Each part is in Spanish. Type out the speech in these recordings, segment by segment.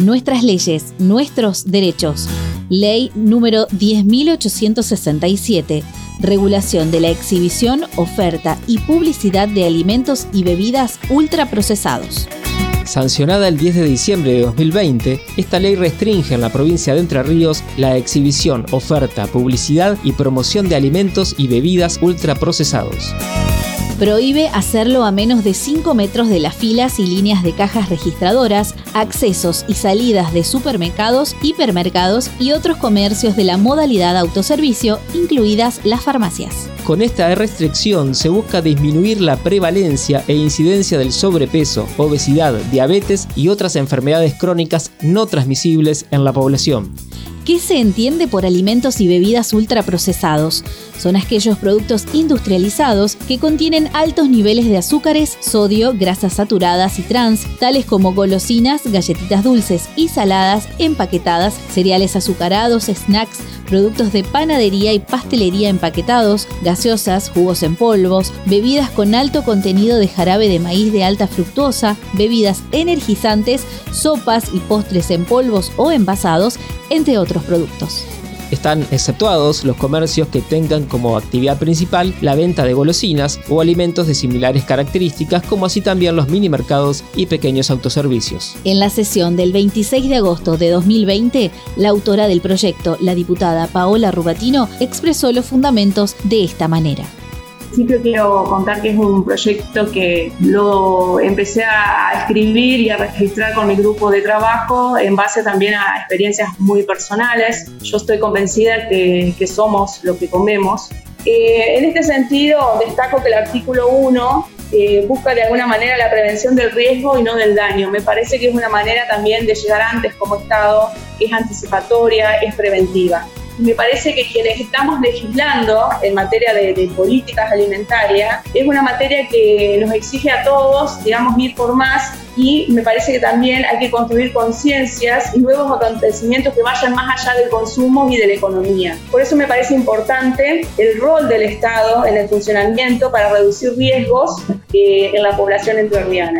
Nuestras leyes, nuestros derechos. Ley número 10.867. Regulación de la exhibición, oferta y publicidad de alimentos y bebidas ultraprocesados. Sancionada el 10 de diciembre de 2020, esta ley restringe en la provincia de Entre Ríos la exhibición, oferta, publicidad y promoción de alimentos y bebidas ultraprocesados prohíbe hacerlo a menos de 5 metros de las filas y líneas de cajas registradoras, accesos y salidas de supermercados, hipermercados y otros comercios de la modalidad autoservicio, incluidas las farmacias. Con esta restricción se busca disminuir la prevalencia e incidencia del sobrepeso, obesidad, diabetes y otras enfermedades crónicas no transmisibles en la población. ¿Qué se entiende por alimentos y bebidas ultraprocesados? Son aquellos productos industrializados que contienen altos niveles de azúcares, sodio, grasas saturadas y trans, tales como golosinas, galletitas dulces y saladas, empaquetadas, cereales azucarados, snacks, productos de panadería y pastelería empaquetados, gaseosas, jugos en polvos, bebidas con alto contenido de jarabe de maíz de alta fructuosa, bebidas energizantes, sopas y postres en polvos o envasados, entre otros productos. Están exceptuados los comercios que tengan como actividad principal la venta de golosinas o alimentos de similares características, como así también los mini mercados y pequeños autoservicios. En la sesión del 26 de agosto de 2020, la autora del proyecto, la diputada Paola Rubatino, expresó los fundamentos de esta manera principio quiero contar que es un proyecto que lo empecé a escribir y a registrar con mi grupo de trabajo en base también a experiencias muy personales. Yo estoy convencida que, que somos lo que comemos. Eh, en este sentido, destaco que el artículo 1 eh, busca de alguna manera la prevención del riesgo y no del daño. Me parece que es una manera también de llegar antes como Estado, es anticipatoria, es preventiva me parece que quienes estamos legislando en materia de, políticas alimentarias es una materia que nos exige a todos, digamos, ir por más y me parece que también hay que construir conciencias y nuevos acontecimientos que vayan más allá del consumo y de la economía. Por eso me parece importante el rol del Estado en el funcionamiento para reducir riesgos eh, en la población entrerriana.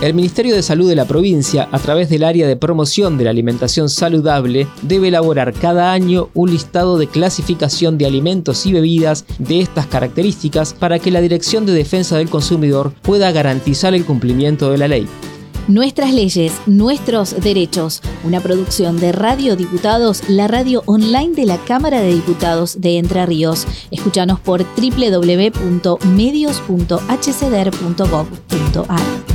El Ministerio de Salud de la provincia, a través del área de promoción de la alimentación saludable, debe elaborar cada año un listado de clasificación de alimentos y bebidas de estas características para que la Dirección de Defensa del Consumidor pueda garantizar el cumplimiento de la ley. Nuestras leyes, nuestros derechos. Una producción de Radio Diputados, la radio online de la Cámara de Diputados de Entre Ríos. Escúchanos por www.medios.hcder.gov.ar.